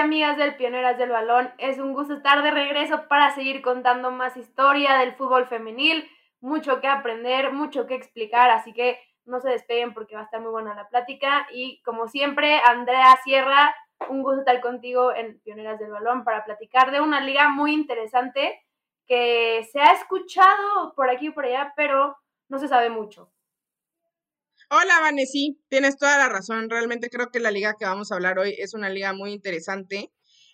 amigas del Pioneras del Balón? Es un gusto estar de regreso para seguir contando más historia del fútbol femenil. Mucho que aprender, mucho que explicar, así que no se despeguen porque va a estar muy buena la plática. Y como siempre, Andrea Sierra, un gusto estar contigo en Pioneras del Balón para platicar de una liga muy interesante que se ha escuchado por aquí y por allá, pero no se sabe mucho. Hola, Vanessa, tienes toda la razón. Realmente creo que la liga que vamos a hablar hoy es una liga muy interesante,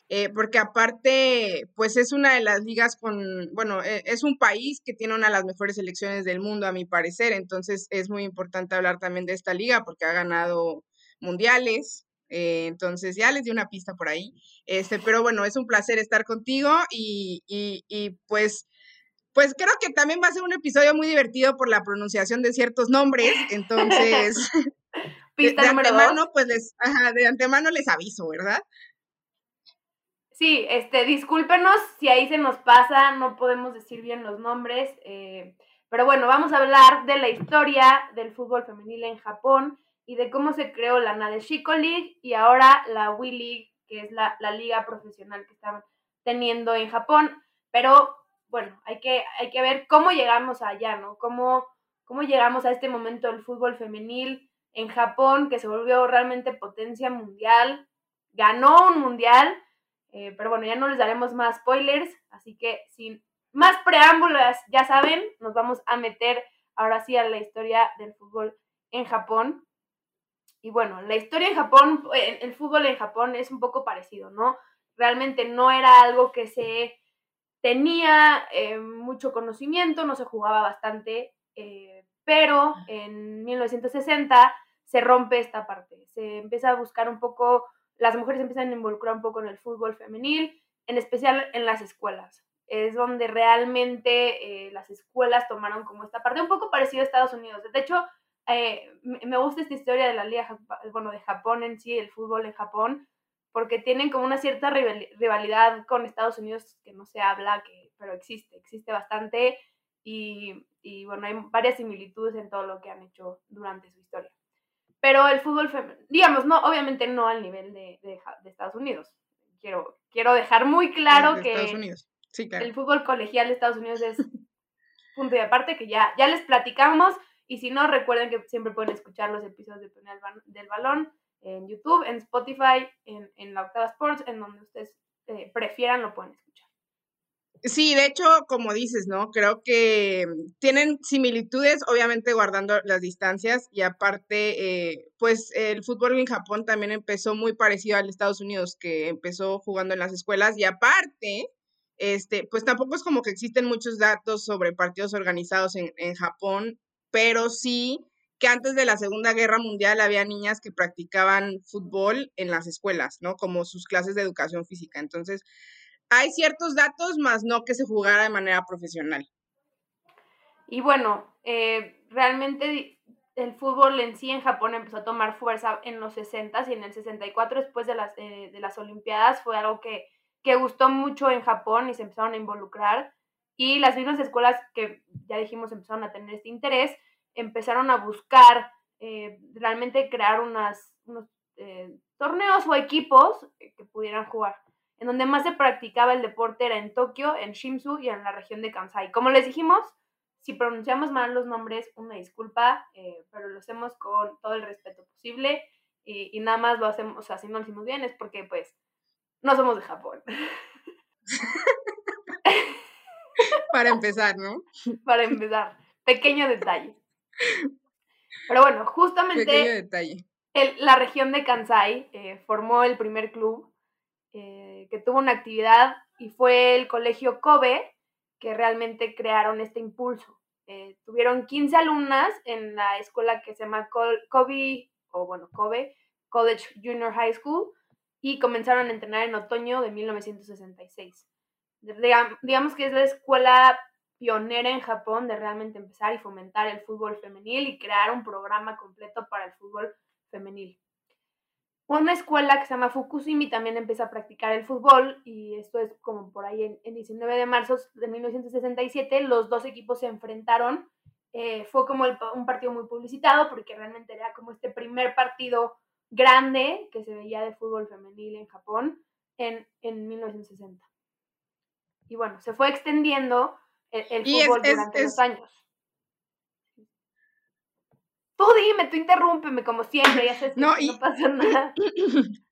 eh, porque aparte, pues es una de las ligas con, bueno, e, es un país que tiene una de las mejores selecciones del mundo, a mi parecer. Entonces es muy importante hablar también de esta liga porque ha ganado mundiales. Eh, entonces ya les di una pista por ahí. Este, pero bueno, es un placer estar contigo y, y, y pues pues creo que también va a ser un episodio muy divertido por la pronunciación de ciertos nombres, entonces de, antemano pues les, ajá, de antemano les aviso, ¿verdad? Sí, este, discúlpenos si ahí se nos pasa, no podemos decir bien los nombres, eh, pero bueno, vamos a hablar de la historia del fútbol femenil en Japón y de cómo se creó la Nadeshiko League y ahora la Wii League, que es la, la liga profesional que están teniendo en Japón. Pero bueno, hay que, hay que ver cómo llegamos allá, ¿no? Cómo, cómo llegamos a este momento del fútbol femenil en Japón, que se volvió realmente potencia mundial, ganó un mundial, eh, pero bueno, ya no les daremos más spoilers, así que sin más preámbulos, ya saben, nos vamos a meter ahora sí a la historia del fútbol en Japón. Y bueno, la historia en Japón, el fútbol en Japón es un poco parecido, ¿no? Realmente no era algo que se tenía eh, mucho conocimiento, no se jugaba bastante, eh, pero en 1960 se rompe esta parte, se empieza a buscar un poco, las mujeres empiezan a involucrar un poco en el fútbol femenil, en especial en las escuelas. Es donde realmente eh, las escuelas tomaron como esta parte, un poco parecido a Estados Unidos. De hecho, me gusta esta historia de la liga, bueno, de Japón en sí, el fútbol en Japón, porque tienen como una cierta rivalidad con Estados Unidos que no se habla, que, pero existe, existe bastante y, y bueno, hay varias similitudes en todo lo que han hecho durante su historia. Pero el fútbol femenino, digamos, no, obviamente no al nivel de, de, Estados Unidos. Quiero, quiero dejar muy claro que el fútbol colegial de Estados Unidos es punto y aparte, que ya, ya les platicamos. Y si no, recuerden que siempre pueden escuchar los episodios de del Balón en YouTube, en Spotify, en, en la Octava Sports, en donde ustedes eh, prefieran lo pueden escuchar. Sí, de hecho, como dices, ¿no? Creo que tienen similitudes, obviamente guardando las distancias y aparte, eh, pues el fútbol en Japón también empezó muy parecido al Estados Unidos, que empezó jugando en las escuelas y aparte, este, pues tampoco es como que existen muchos datos sobre partidos organizados en, en Japón, pero sí que antes de la Segunda Guerra Mundial había niñas que practicaban fútbol en las escuelas, ¿no? Como sus clases de educación física. Entonces, hay ciertos datos, más no que se jugara de manera profesional. Y bueno, eh, realmente el fútbol en sí en Japón empezó a tomar fuerza en los 60 y en el 64, después de las, eh, de las Olimpiadas, fue algo que, que gustó mucho en Japón y se empezaron a involucrar. Y las mismas escuelas que ya dijimos empezaron a tener este interés empezaron a buscar eh, realmente crear unas, unos eh, torneos o equipos que pudieran jugar. En donde más se practicaba el deporte era en Tokio, en Shimsu y en la región de Kansai. Como les dijimos, si pronunciamos mal los nombres, una disculpa, eh, pero lo hacemos con todo el respeto posible y, nada más lo hacemos, o sea, si no lo hicimos bien es porque pues no somos de Japón. Para empezar, ¿no? Para empezar. Pequeño detalle. Pero bueno, justamente la región de Kansai eh, formó el primer club eh, que tuvo una actividad y fue el colegio Kobe que realmente crearon este impulso. Eh, tuvieron 15 alumnas en la escuela que se llama Kobe, o bueno, Kobe College Junior High School y comenzaron a entrenar en otoño de 1966. Digamos que es la escuela pionera en Japón de realmente empezar y fomentar el fútbol femenil y crear un programa completo para el fútbol femenil. Una escuela que se llama Fukushimi también empieza a practicar el fútbol y esto es como por ahí en, 19 de marzo de 1967 los dos equipos se enfrentaron. Eh, fue como un partido muy publicitado porque realmente era como este primer partido grande que se veía de fútbol femenil en Japón en, en 1960. Y bueno, se fue extendiendo el, fútbol durante los años. Tú dime, tú interrúmpeme como siempre, ya sé no, no pasa nada.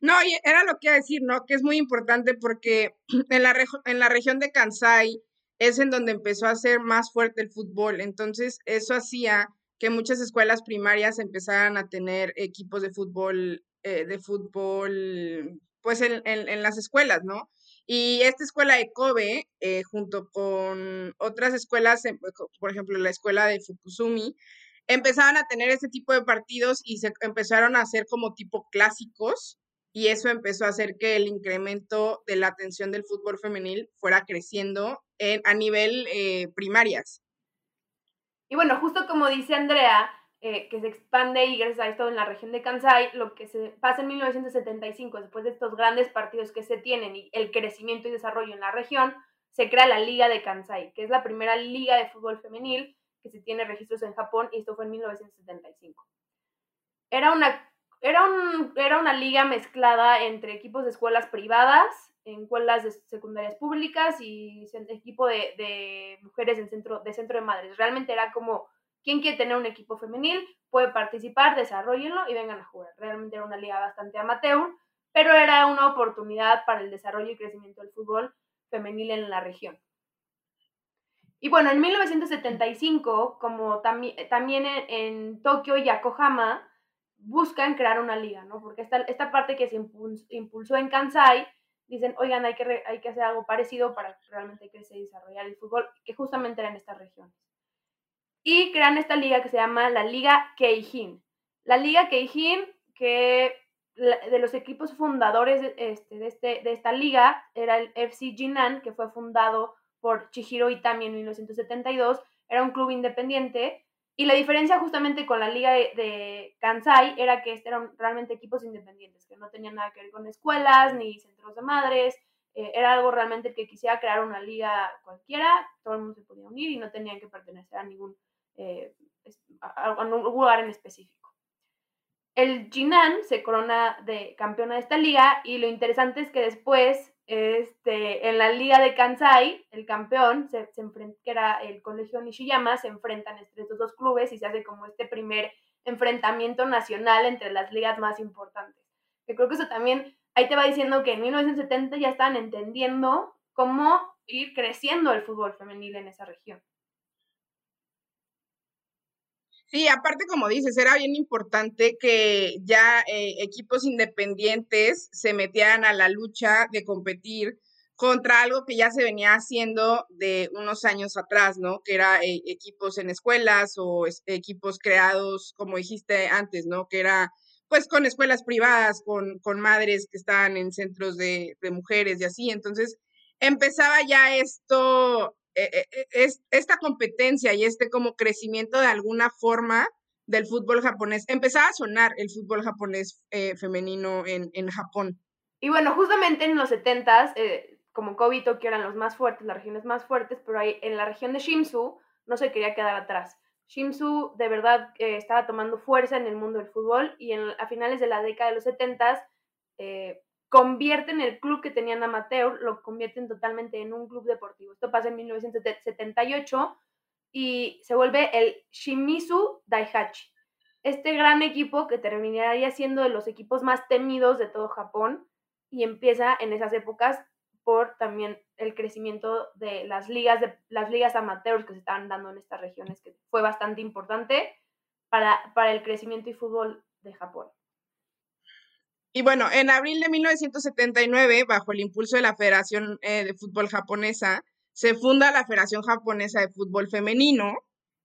No, y era lo que iba a decir, ¿no? Que es muy importante porque en la, en la región de Kansai es en donde empezó a ser más fuerte el fútbol. Entonces, eso hacía que muchas escuelas primarias empezaran a tener equipos de fútbol, eh, de fútbol, pues en, en, las escuelas, ¿no? Y esta escuela de Kobe, eh, junto con otras escuelas, por ejemplo, la escuela de Fukusumi, empezaban a tener ese tipo de partidos y se empezaron a hacer como tipo clásicos y eso empezó a hacer que el incremento de la atención del fútbol femenil fuera creciendo en, a nivel eh, primarias. Y bueno, justo como dice Andrea, eh, que se expande y gracias a esto en la región de Kansai, lo que se pasa en 1975, después de estos grandes partidos que se tienen y el crecimiento y desarrollo en la región, se crea la Liga de Kansai, que es la primera liga de fútbol femenil que se tiene registros en Japón y esto fue en 1975. Era una, era, un, era una liga mezclada entre equipos de escuelas privadas, escuelas de secundarias públicas y equipo de, de mujeres en centro, de centro de madres. Realmente era como, quien quiere tener un equipo femenil puede participar, desarrollenlo y vengan a jugar. Realmente era una liga bastante amateur, pero era una oportunidad para el desarrollo y crecimiento del fútbol femenil en la región. Y bueno, en 1975, como también en, Tokio y Yokohama, buscan crear una liga, ¿no? Porque esta, parte que se impulsó en Kansai, dicen, oigan, hay que, que hacer algo parecido para realmente crecer y desarrollar el fútbol, que justamente era en estas regiones. Y crean esta liga que se llama la Liga Keijin. La Liga Keijin, que de los equipos fundadores de, este, de, este, esta liga, era el FC Jinan, que fue fundado por Chihiro Itami en 1972, era un club independiente. Y la diferencia justamente con la liga de, Kansai era que este eran realmente equipos independientes, que no tenían nada que ver con escuelas ni centros de madres. Eh, era algo realmente que quisiera crear una liga cualquiera, todo el mundo se podía unir y no tenían que pertenecer a ningún, eh, a, ningún lugar en específico. El Jinan se corona de campeona de esta liga y lo interesante es que después este, en la liga de Kansai, el campeón, se, se que era el colegio Nishiyama, se enfrentan entre estos dos clubes y se hace como este primer enfrentamiento nacional entre las ligas más importantes. Yo creo que eso también, ahí te va diciendo que en 1970 ya estaban entendiendo cómo ir creciendo el fútbol femenil en esa región. Sí, aparte, como dices, era bien importante que ya eh, equipos independientes se metieran a la lucha de competir contra algo que ya se venía haciendo de unos años atrás, ¿no? Que era eh, equipos en escuelas o equipos creados, como dijiste antes, ¿no? Que era pues con escuelas privadas, con, con madres que estaban en centros de, de mujeres y así. Entonces, empezaba ya esto es, esta competencia y este como crecimiento de alguna forma del fútbol japonés, empezaba a sonar el fútbol japonés femenino en, en, Japón. Y bueno, justamente en los 70s, como Kobe y eran los más fuertes, las regiones más fuertes, pero ahí en la región de Shimsu no se quería quedar atrás. Shimsu de verdad estaba tomando fuerza en el mundo del fútbol y en, a finales de la década de los 70s convierten el club que tenían amateur, lo convierten totalmente en un club deportivo. Esto pasa en 1978 y se vuelve el Shimizu Daihachi. Este gran equipo que terminaría siendo de los equipos más temidos de todo Japón y empieza en esas épocas por también el crecimiento de las ligas de las ligas amateurs que se estaban dando en estas regiones que fue bastante importante para, para el crecimiento y fútbol de Japón. Y bueno, en abril de 1979, bajo el impulso de la Federación eh, de Fútbol Japonesa, se funda la Federación Japonesa de Fútbol Femenino,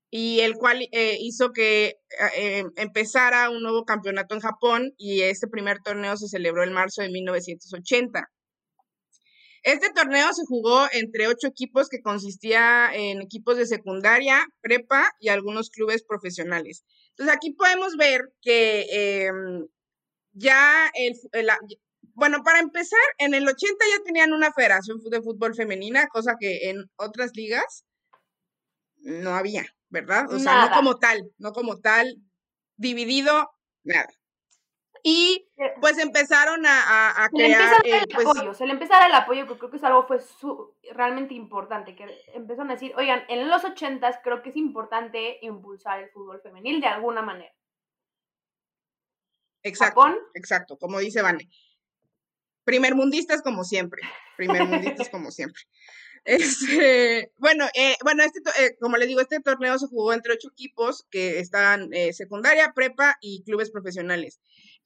y el cual eh, hizo que eh, empezara un nuevo campeonato en Japón, y este primer torneo se celebró en marzo de 1980. Este torneo se jugó entre ocho equipos que consistía en equipos de secundaria, prepa y algunos clubes profesionales. Entonces aquí podemos ver que em, ya el, bueno, para empezar, en el 80 ya tenían una federación de fútbol femenina, cosa que en otras ligas no había, ¿verdad? O sea, no como tal, no como tal. dividido, nada. Y pues empezaron a, a, se crear. Le el pues apoyo, se le empieza a dar el apoyo, que creo que es algo fue realmente importante, que empezaron a decir, oigan, en los ochentas creo que es importante impulsar el fútbol femenil de alguna manera. Exacto, exacto, como dice Vane. Primer mundistas como siempre, primer mundistas como siempre. Este, bueno, eh, bueno, este, eh, como les digo, este torneo se jugó entre ocho equipos que estaban eh, secundaria, prepa y clubes profesionales.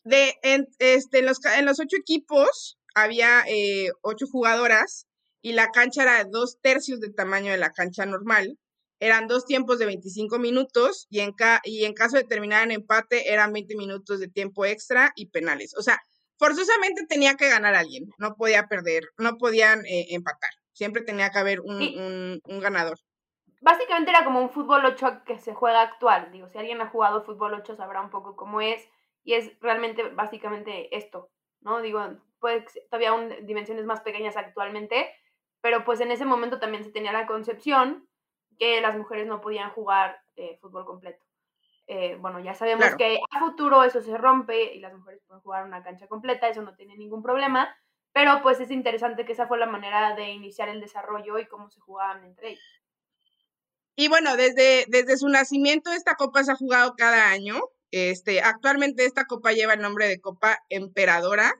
De, en, este, los, en los ocho equipos había ocho jugadoras y la cancha era dos tercios del tamaño de la cancha normal. Eran dos tiempos de 25 minutos y en, y en caso de terminar en empate eran 20 minutos de tiempo extra y penales. O sea, forzosamente tenía que ganar alguien, no podía perder, no podían empatar. Siempre tenía que haber un, ganador. Básicamente era como un fútbol 8 que se juega actual. Digo, si alguien ha jugado fútbol 8 sabrá un poco cómo es. Y es realmente básicamente esto, ¿no? Digo, puede todavía un, dimensiones más pequeñas actualmente, pero pues en ese momento también se tenía la concepción que las mujeres no podían jugar eh, fútbol completo. Eh, bueno, ya sabemos que a futuro eso se rompe y las mujeres pueden jugar una cancha completa, eso no tiene ningún problema, pero pues es interesante que esa fue la manera de iniciar el desarrollo y cómo se jugaban entre ellos. Y bueno, desde, desde su nacimiento esta copa se ha jugado cada año. Este, actualmente esta copa lleva el nombre de Copa Emperadora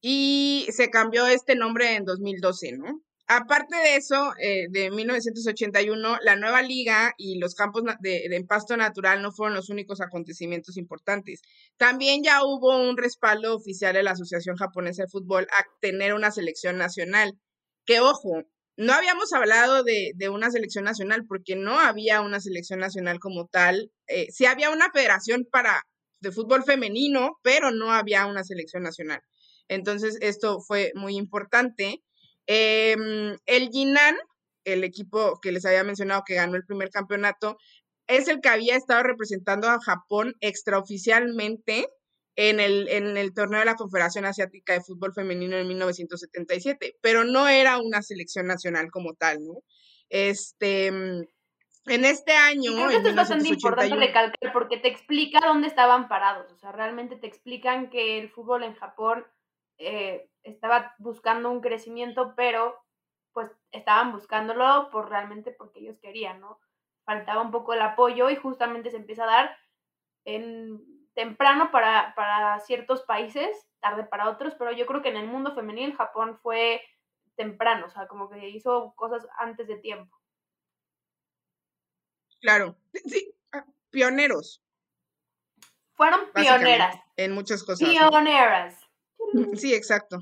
y se cambió este nombre en 2012, ¿no? Aparte de eso, eh, de 1981, la nueva liga y los campos de, de, pasto natural no fueron los únicos acontecimientos importantes. También ya hubo un respaldo oficial de la Asociación Japonesa de Fútbol a tener una selección nacional. Que ojo, no habíamos hablado de, una selección nacional porque no había una selección nacional como tal. Eh, sí había una federación para de fútbol femenino, pero no había una selección nacional. Entonces, esto fue muy importante. Em, el Jinan, el equipo que les había mencionado que ganó el primer campeonato, es el que había estado representando a Japón extraoficialmente en el, en el torneo de la Confederación Asiática de Fútbol Femenino en 1977, pero no era una selección nacional como tal, ¿no? Este, en este año. creo que esto es bastante importante recalcar porque te explica dónde estaban parados. O sea, realmente te explican que el fútbol en Japón eh, estaba buscando un crecimiento, pero pues estaban buscándolo por realmente porque ellos querían, ¿no? Faltaba un poco el apoyo y justamente se empieza a dar en temprano para, para ciertos países, tarde para otros, pero yo creo que en el mundo femenil Japón fue temprano, o sea, como que hizo cosas antes de tiempo. Claro, sí, ah, pioneros. Fueron pioneras. En muchas cosas. Pioneras. Sí, exacto.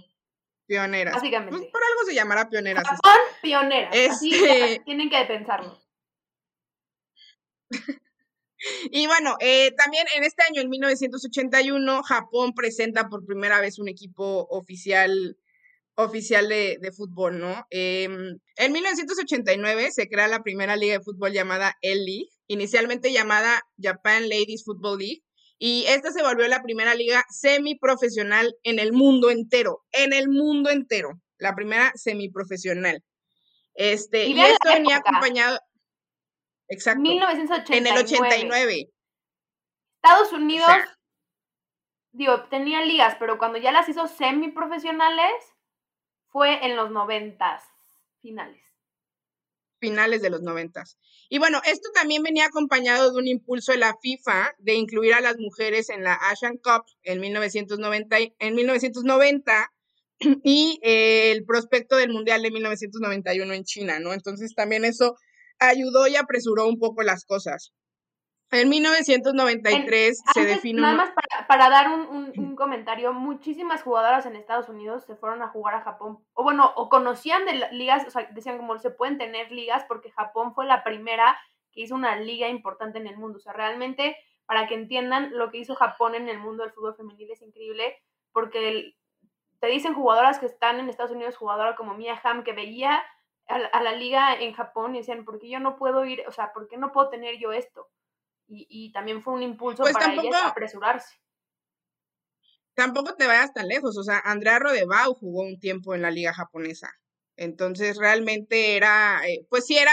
Pioneras. Básicamente. Pues, por algo se llamará pioneras. Son pioneras. Este tienen que pensarlo. y bueno, eh, también en este año, en 1981, Japón presenta por primera vez un equipo oficial oficial de, fútbol, ¿no? Em, en 1989 se crea la primera liga de fútbol llamada L-League, inicialmente llamada Japan Ladies Football League, y esta se volvió la primera liga semiprofesional en el mundo entero, en el mundo entero, la primera semiprofesional. Este, y, esto venía acompañado Exacto. 1989. En el 89. Estados Unidos digo, tenía ligas, pero cuando ya las hizo semiprofesionales fue en los noventas finales finales de los noventas. Y bueno, esto también venía acompañado de un impulso de la FIFA de incluir a las mujeres en la Asian Cup en 1990, en 1990 y eh, el prospecto del Mundial de 1991 en China, ¿no? Entonces también eso ayudó y apresuró un poco las cosas. En 1993 se definió... Nada más para, dar un, comentario, muchísimas jugadoras en Estados Unidos se fueron a jugar a Japón, o bueno, o conocían de ligas, o sea, decían como se pueden tener ligas porque Japón fue la primera que hizo una liga importante en el mundo. O sea, realmente, para que entiendan lo que hizo Japón en el mundo del fútbol femenil es increíble, porque te dicen jugadoras que están en Estados Unidos, jugadora como Mia Hamm, que veía a la, liga en Japón y decían, ¿por qué yo no puedo ir? O sea, ¿por qué no puedo tener yo esto? Y, también fue un impulso pues para ellas apresurarse. Tampoco te vayas tan lejos, o sea, Andrea Rodebau jugó un tiempo en la liga japonesa, entonces realmente era, eh, pues sí era,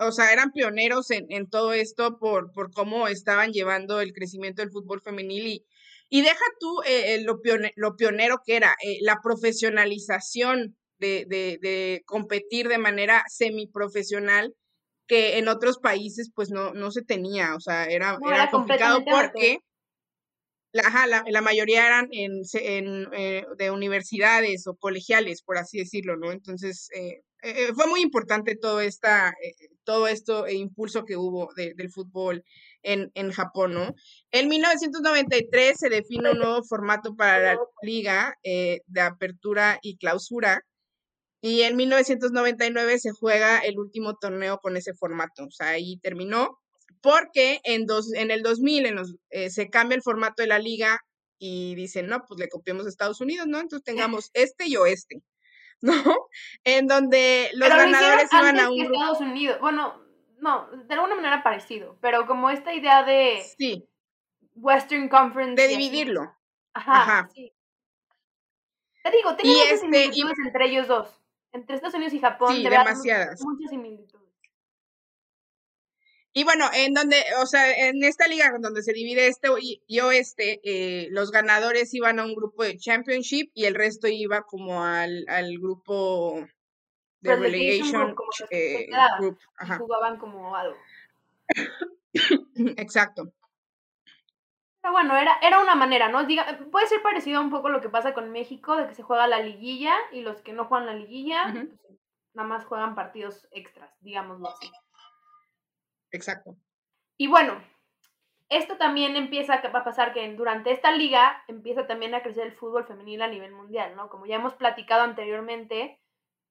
o sea, eran pioneros en, en todo esto por, por, cómo estaban llevando el crecimiento del fútbol femenil y, y deja tú eh, lo, lo, pionero que era, eh, la profesionalización de, de, de, competir de manera semiprofesional que en otros países pues no, no se tenía, o sea, era, era, complicado porque la, la, mayoría eran en, en eh, de universidades o colegiales, por así decirlo, ¿no? Entonces, eh, eh, fue muy importante todo, esta, todo esto e impulso que hubo del fútbol en, en, Japón, ¿no? En 1993 se define un nuevo formato para la liga de apertura y clausura, y en 1999 se juega el último torneo con ese formato, o sea, ahí terminó porque en, dos, en el 2000 en los, eh, se cambia el formato de la liga y dicen, no, pues le copiamos a Estados Unidos, ¿no? Entonces tengamos este y oeste, ¿no? En donde los ganadores iban a un grupo. Estados Unidos, bueno, no, de alguna manera parecido, pero como esta idea de sí. Western Conference. De dividirlo. Ajá, Ajá. Sí. Te digo, tiene muchas este, similitudes entre ellos dos. Entre Estados Unidos y Japón, sí, demasiadas. muchas similitudes. Y bueno, en donde, o sea, en esta liga donde se divide este y, oeste, eh, los ganadores iban a un grupo de championship y el resto iba como al, al grupo de relegation, eh, group. Jugaban como algo. Exacto. Pero bueno, era, era una manera, ¿no? Diga, puede ser parecido a un poco lo que pasa con México, de que se juega la liguilla y los que no juegan la liguilla, pues, nada más juegan partidos extras, digámoslo así. Exacto. Y bueno, esto también empieza a pasar que durante esta liga empieza también a crecer el fútbol femenil a nivel mundial, ¿no? Como ya hemos platicado anteriormente,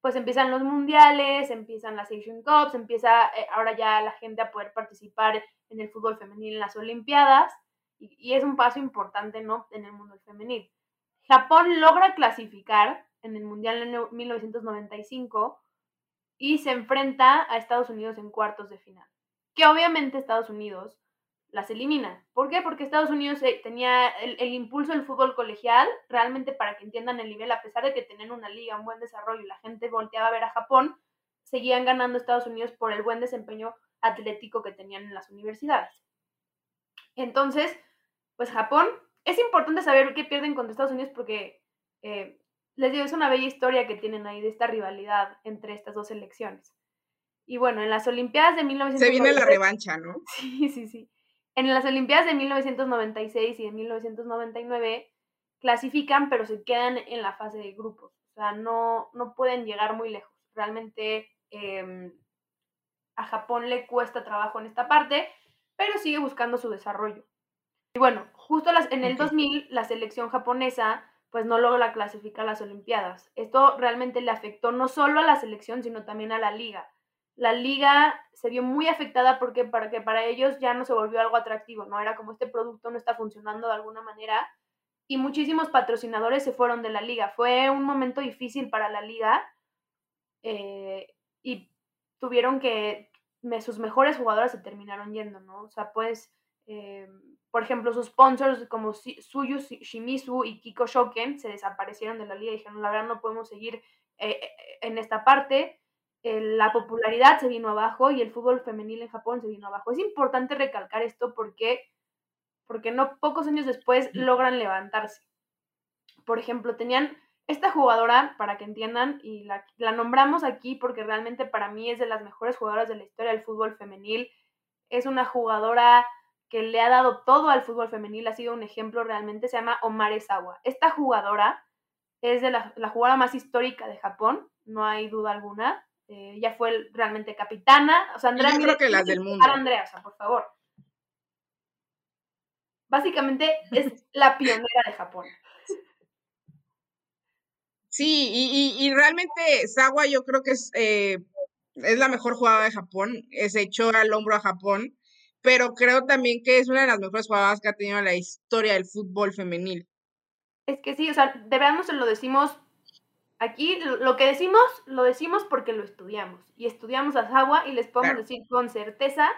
pues empiezan los mundiales, empiezan las Asian Cups, empieza eh, ahora ya la gente a poder participar en el fútbol femenil en las Olimpiadas y, es un paso importante, ¿no? En el mundo femenil. Japón logra clasificar en el Mundial en 1995 y se enfrenta a Estados Unidos en cuartos de final que obviamente Estados Unidos las elimina. ¿Por qué? Porque Estados Unidos eh, tenía el, impulso del fútbol colegial, realmente para que entiendan el nivel, a pesar de que tenían una liga, un buen desarrollo y la gente volteaba a ver a Japón, seguían ganando Estados Unidos por el buen desempeño atlético que tenían en las universidades. Entonces, pues Japón, es importante saber qué pierden contra Estados Unidos porque, eh, les digo, es una bella historia que tienen ahí de esta rivalidad entre estas dos selecciones. Y bueno, en las Olimpiadas de 1996... Se viene la revancha, ¿no? Sí, sí, sí. En las Olimpiadas de 1996 y de 1999 clasifican, pero se quedan en la fase de grupos. O sea, no, no pueden llegar muy lejos. Realmente em, a Japón le cuesta trabajo en esta parte, pero sigue buscando su desarrollo. Y bueno, justo las, en el 2000 la selección japonesa pues no logra clasificar a las Olimpiadas. Esto realmente le afectó no solo a la selección, sino también a la liga la liga se vio muy afectada porque para, que para ellos ya no se volvió algo atractivo, ¿no? Era como este producto no está funcionando de alguna manera y muchísimos patrocinadores se fueron de la liga. Fue un momento difícil para la liga eh, y tuvieron que, sus mejores jugadoras se terminaron yendo, ¿no? O sea, pues, eh, por ejemplo, sus sponsors como Suyu Shimizu y Kiko Shoken se desaparecieron de la liga y dijeron, la verdad no podemos seguir eh, en esta parte la popularidad se vino abajo y el fútbol femenil en Japón se vino abajo. Es importante recalcar esto porque, porque no pocos años después logran levantarse. Por ejemplo, tenían esta jugadora, para que entiendan, y la, la nombramos aquí porque realmente para mí es de las mejores jugadoras de la historia del fútbol femenil. Es una jugadora que le ha dado todo al fútbol femenil, ha sido un ejemplo realmente, se llama Omar Sawa. Esta jugadora es de la, la jugadora más histórica de Japón, no hay duda alguna eh, ya fue realmente capitana. O sea, Andrea. Yo creo que las del mundo. Andrea, o sea, por favor. Básicamente es la pionera de Japón. Sí, y, y, realmente Sawa yo creo que es, eh, es la mejor jugadora de Japón, es echó al hombro a Japón, pero creo también que es una de las mejores jugadoras que ha tenido la historia del fútbol femenil. Es que sí, o sea, de verdad no se lo decimos Aquí lo que decimos, lo decimos porque lo estudiamos. Y estudiamos a Sawa y les podemos decir con certeza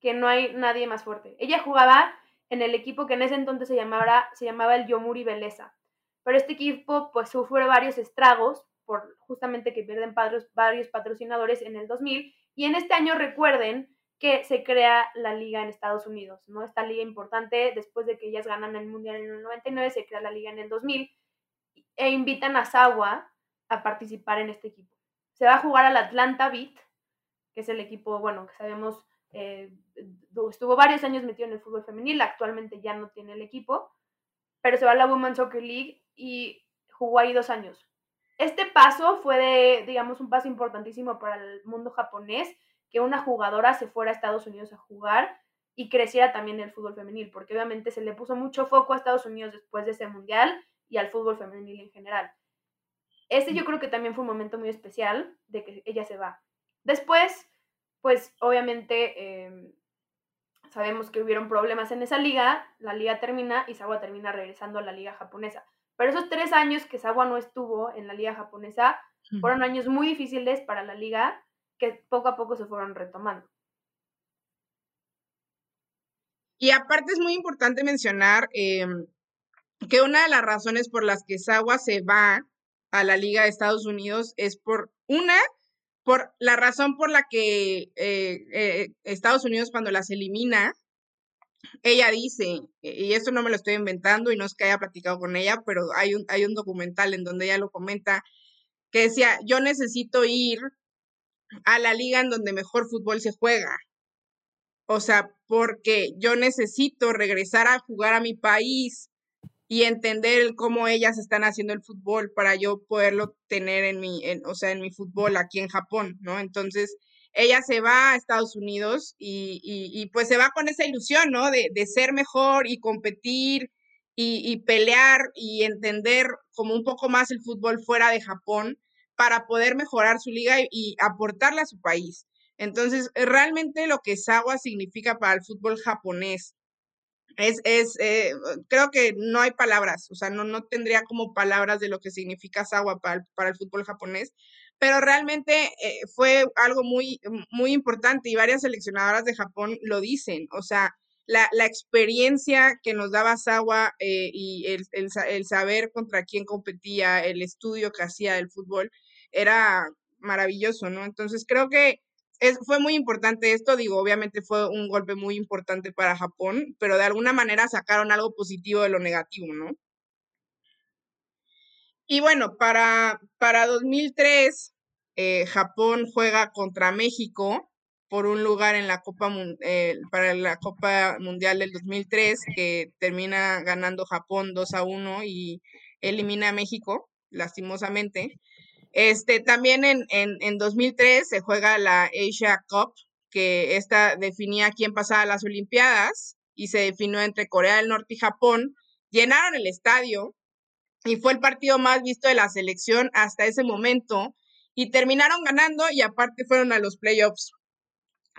que no hay nadie más fuerte. Ella jugaba en el equipo que en ese entonces se llamaba, se llamaba el Yomuri Beleza. Pero este equipo pues sufre varios estragos por justamente que pierden varios patrocinadores en el 2000 Y en este año recuerden que se crea la liga en Estados Unidos, ¿no? Esta liga importante, después de que ellas ganan el Mundial en el 99, se crea la liga en el 2000 e invitan a Sawa a participar en este equipo. Se va a jugar al Atlanta Beat, que es el equipo, bueno, que sabemos, eh, estuvo varios años metido en el fútbol femenil, actualmente ya no tiene el equipo, pero se va a la Women's Soccer League y jugó ahí dos años. Este paso fue de, digamos, un paso importantísimo para el mundo japonés, que una jugadora se fuera a Estados Unidos a jugar y creciera también el fútbol femenil, porque obviamente se le puso mucho foco a Estados Unidos después de ese mundial y al fútbol femenil en general. Este yo creo que también fue un momento muy especial de que ella se va. Después, pues obviamente em, sabemos que hubieron problemas en esa liga, la liga termina y Sawa termina regresando a la liga japonesa. Pero esos tres años que Sawa no estuvo en la liga japonesa fueron años muy difíciles para la liga que poco a poco se fueron retomando. Y aparte es muy importante mencionar em, que una de las razones por las que Sawa se va a la Liga de Estados Unidos es por una, por la razón por la que eh, eh, Estados Unidos cuando las elimina, ella dice, y esto no me lo estoy inventando y no es que haya platicado con ella, pero hay un, hay un documental en donde ella lo comenta, que decía, yo necesito ir a la liga en donde mejor fútbol se juega. O sea, porque yo necesito regresar a jugar a mi país y entender cómo ellas están haciendo el fútbol para yo poderlo tener en mi, o sea, en mi fútbol aquí en Japón, ¿no? Entonces, ella se va a Estados Unidos y, y, pues se va con esa ilusión, ¿no? De, de ser mejor y competir y, y, pelear y entender como un poco más el fútbol fuera de Japón para poder mejorar su liga y, aportarle a su país. Entonces, realmente lo que Sawa significa para el fútbol japonés es, es eh, creo que no hay palabras, o sea, no, no tendría como palabras de lo que significa Sawa para el, para el fútbol japonés, pero realmente eh, fue algo muy, muy importante y varias seleccionadoras de Japón lo dicen, o sea, la, la experiencia que nos daba Sawa eh, y el, el, saber contra quién competía, el estudio que hacía del fútbol, era maravilloso, ¿no? Entonces creo que es, fue muy importante esto, digo, obviamente fue un golpe muy importante para Japón, pero de alguna manera sacaron algo positivo de lo negativo, ¿no? Y bueno, para, para 2003, eh, Japón juega contra México por un lugar en la Copa eh, para la Copa Mundial del 2003 que termina ganando Japón 2 a 1 y elimina a México lastimosamente. Este, también en, en, en 2003 se juega la Asia Cup, que esta definía quién pasaba a las Olimpiadas y se definió entre Corea del Norte y Japón. Llenaron el estadio y fue el partido más visto de la selección hasta ese momento y terminaron ganando y aparte fueron a los playoffs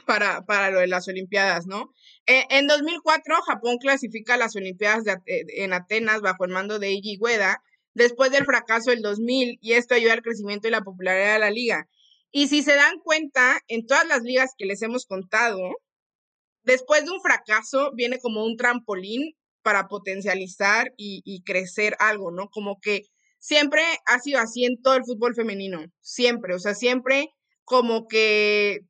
para, para lo de las Olimpiadas, ¿no? Eh, en 2004 Japón clasifica a las Olimpiadas de, en Atenas bajo el mando de Eiji Ueda después del fracaso del 2000 y esto ayuda al crecimiento y la popularidad de la liga. Y si se dan cuenta, en todas las ligas que les hemos contado, después de un fracaso viene como un trampolín para potencializar y, crecer algo, ¿no? Como que siempre ha sido así en todo el fútbol femenino, siempre, o sea, siempre como que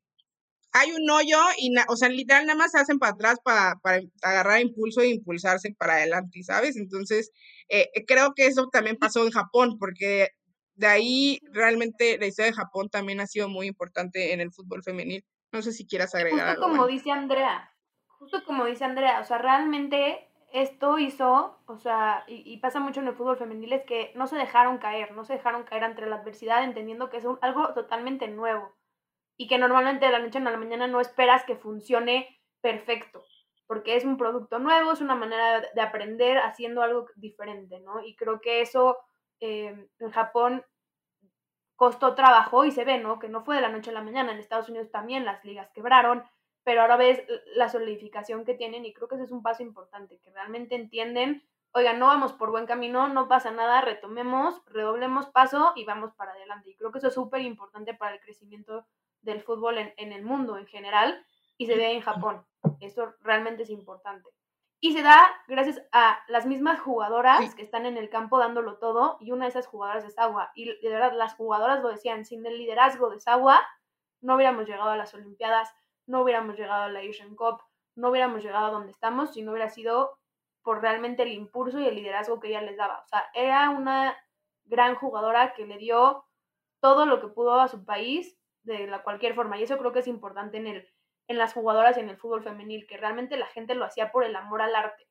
hay un hoyo y, o sea, literal nada más se hacen para atrás para, para agarrar impulso e impulsarse para adelante, ¿sabes? Entonces, eh, creo que eso también pasó en Japón, porque de ahí realmente la historia de Japón también ha sido muy importante en el fútbol femenil. No sé si quieras agregar justo como dice Andrea, justo como dice Andrea, o sea, realmente esto hizo, o sea, y, y, pasa mucho en el fútbol femenil, es que no se dejaron caer, no se dejaron caer ante la adversidad, entendiendo que es un, algo totalmente nuevo y que normalmente de la noche a la mañana no esperas que funcione perfecto porque es un producto nuevo, es una manera de aprender haciendo algo diferente, ¿no? Y creo que eso eh, en Japón costó trabajo y se ve, ¿no? Que no fue de la noche a la mañana, en Estados Unidos también las ligas quebraron, pero ahora ves la solidificación que tienen y creo que ese es un paso importante, que realmente entienden, oigan, no vamos por buen camino, no pasa nada, retomemos, redoblemos paso y vamos para adelante. Y creo que eso es súper importante para el crecimiento del fútbol en, en el mundo en general y se ve en Japón. Esto realmente es importante. Y se da gracias a las mismas jugadoras que están en el campo dándolo todo y una de esas jugadoras es Agua. Y de verdad, las jugadoras lo decían, sin el liderazgo de Sawa no hubiéramos llegado a las Olimpiadas, no hubiéramos llegado a la Asian Cup, no hubiéramos llegado a donde estamos si no hubiera sido por realmente el impulso y el liderazgo que ella les daba. O sea, era una gran jugadora que le dio todo lo que pudo a su país de la cualquier forma. Y eso creo que es importante en, el, en las jugadoras y en el fútbol femenil, que realmente la gente lo hacía por el amor al arte.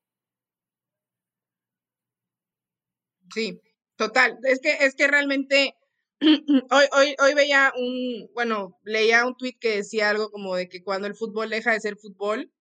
Sí, total. Es que, es que realmente hoy, hoy, hoy veía un, bueno, leía un tweet que decía algo como de que cuando el fútbol deja de ser fútbol,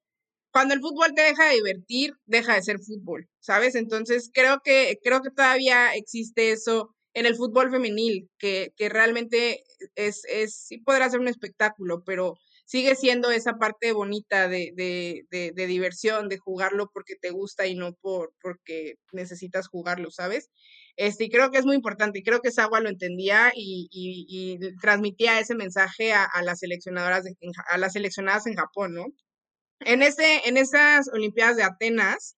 cuando el fútbol te deja de divertir, deja de ser fútbol, ¿sabes? Entonces creo que, creo que todavía existe eso en el fútbol femenil, que, que realmente es, es, sí podrá ser un espectáculo, pero sigue siendo esa parte bonita de, de, de, de, diversión, de jugarlo porque te gusta y no por, porque necesitas jugarlo, ¿sabes? Este, y creo que es muy importante, y creo que Sagua lo entendía y, y, y transmitía ese mensaje a, a las seleccionadoras, de, a las seleccionadas en Japón, ¿no? En, ese, en esas Olimpiadas de Atenas,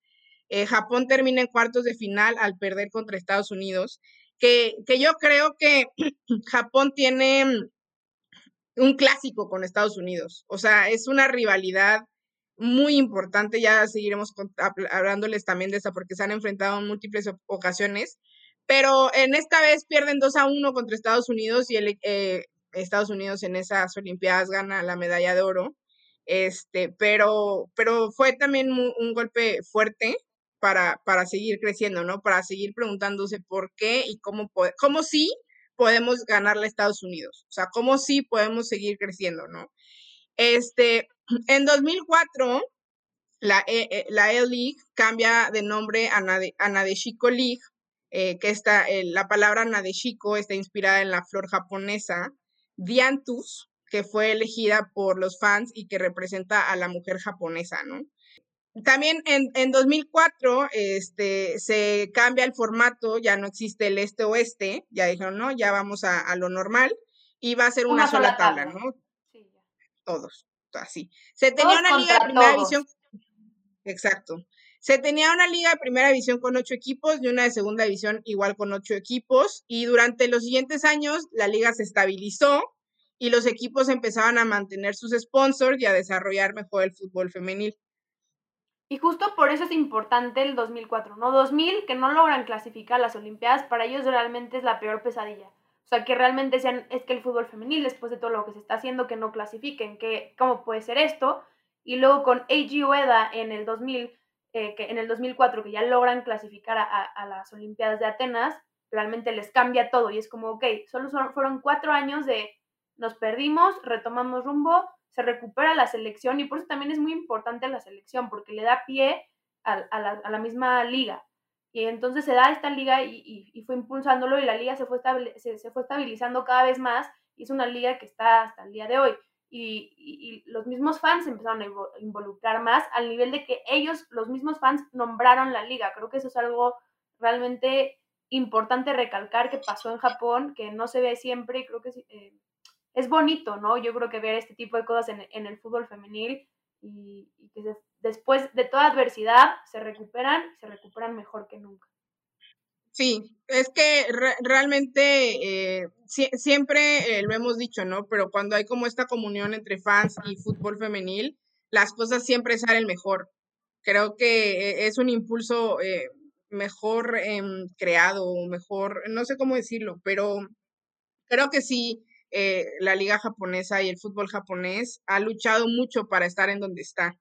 eh, Japón termina en cuartos de final al perder contra Estados Unidos, que, que yo creo que Japón tiene un clásico con Estados Unidos. O sea, es una rivalidad muy importante. Ya seguiremos hablándoles también de esa porque se han enfrentado en múltiples ocasiones. Pero en esta vez pierden 2 a 1 contra Estados Unidos y el, eh, Estados Unidos en esas Olimpiadas gana la medalla de oro. Este, pero, pero fue también un golpe fuerte para, para seguir creciendo, ¿no? Para seguir preguntándose por qué y cómo, cómo sí podemos ganarle a Estados Unidos. O sea, cómo sí podemos seguir creciendo, ¿no? Este, en 2004, la, e, la E-League cambia de nombre a Nadeshiko League, eh, que está, eh, la palabra Nadeshiko está inspirada en la flor japonesa Dianthus, que fue elegida por los fans y que representa a la mujer japonesa, ¿no? También en, en 2004 este, se cambia el formato, ya no existe el este-oeste, ya dijeron, no, ya vamos a, a, lo normal, y va a ser una, una sola, tabla, tabla, ¿no? Sí, todos, así. Se tenía todos una liga de primera todos. división, exacto. Se tenía una liga de primera división con ocho equipos y una de segunda división igual con ocho equipos, y durante los siguientes años la liga se estabilizó y los equipos empezaban a mantener sus sponsors y a desarrollar mejor el fútbol femenil. Y justo por eso es importante el 2004, ¿no? 2000, que no logran clasificar las Olimpiadas, para ellos realmente es la peor pesadilla. O sea, que realmente sean, es que el fútbol femenil, después de todo lo que se está haciendo, que no clasifiquen, que cómo puede ser esto. Y luego con Eiji Ueda en el 2000, eh, que en el 2004, que ya logran clasificar a, a, las Olimpiadas de Atenas, realmente les cambia todo. Y es como, ok, solo fueron cuatro años de nos perdimos, retomamos rumbo, se recupera la selección y por eso también es muy importante la selección, porque le da pie a, la, misma liga. Y entonces se da esta liga y, fue impulsándolo y la liga se fue, se, fue estabilizando cada vez más y es una liga que está hasta el día de hoy. Y, los mismos fans empezaron a involucrar más al nivel de que ellos, los mismos fans, nombraron la liga. Creo que eso es algo realmente importante recalcar que pasó en Japón, que no se ve siempre y creo que eh, es bonito, ¿no? Yo creo que ver este tipo de cosas en, en el fútbol femenil y, que después de toda adversidad se recuperan, se recuperan mejor que nunca. Sí, es que re realmente eh, si siempre eh, lo hemos dicho, ¿no? Pero cuando hay como esta comunión entre fans y fútbol femenil, las cosas siempre salen mejor. Creo que eh, es un impulso mejor eh, creado, mejor, no sé cómo decirlo, pero creo que sí, eh, la liga japonesa y el fútbol japonés ha luchado mucho para estar en donde está.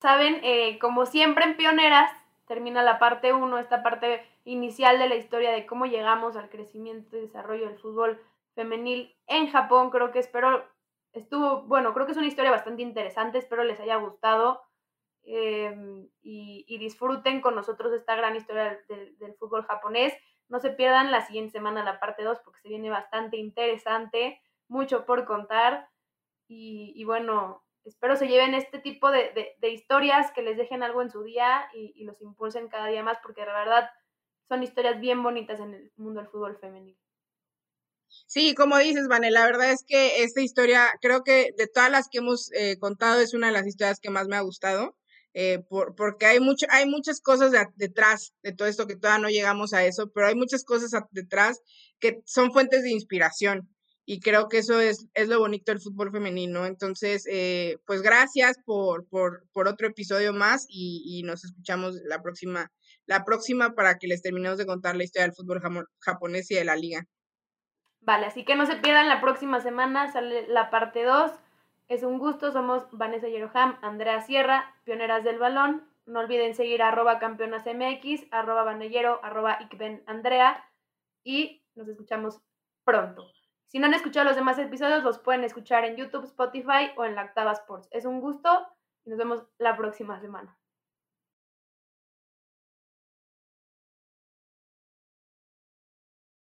Saben, eh, como siempre en Pioneras, termina la parte 1, esta parte inicial de la historia de cómo llegamos al crecimiento y desarrollo del fútbol femenil en Japón. Creo que espero, estuvo, bueno, creo que es una historia bastante interesante, espero les haya gustado eh, y, disfruten con nosotros esta gran historia del fútbol japonés. No se pierdan la siguiente semana la parte 2 porque se viene bastante interesante, mucho por contar. Y, bueno, espero se lleven este tipo de, historias que les dejen algo en su día y, y, los impulsen cada día más porque de verdad son historias bien bonitas en el mundo del fútbol femenino. Sí, como dices, Vane, la verdad es que esta historia, creo que de todas las que hemos eh, contado, es una de las historias que más me ha gustado eh, por, porque hay, mucho, hay muchas cosas de, detrás de todo esto que todavía no llegamos a eso, pero hay muchas cosas detrás que son fuentes de inspiración. y creo que eso es, es lo bonito del fútbol femenino. Entonces, eh, pues gracias por, por, por, otro episodio más y, y, nos escuchamos la próxima, la próxima para que les terminemos de contar la historia del fútbol japonés y de la liga. Vale, así que no se pierdan la próxima semana, sale la parte 2. Es un gusto, somos Vanessa Yeroham, Andrea Sierra, pioneras del balón. No olviden seguir arroba campeonas MX, arroba vanellero, arroba Andrea y nos escuchamos pronto. Si no han escuchado los demás episodios, los pueden escuchar en YouTube, Spotify o en la Octava Sports. Es un gusto y nos vemos la próxima semana.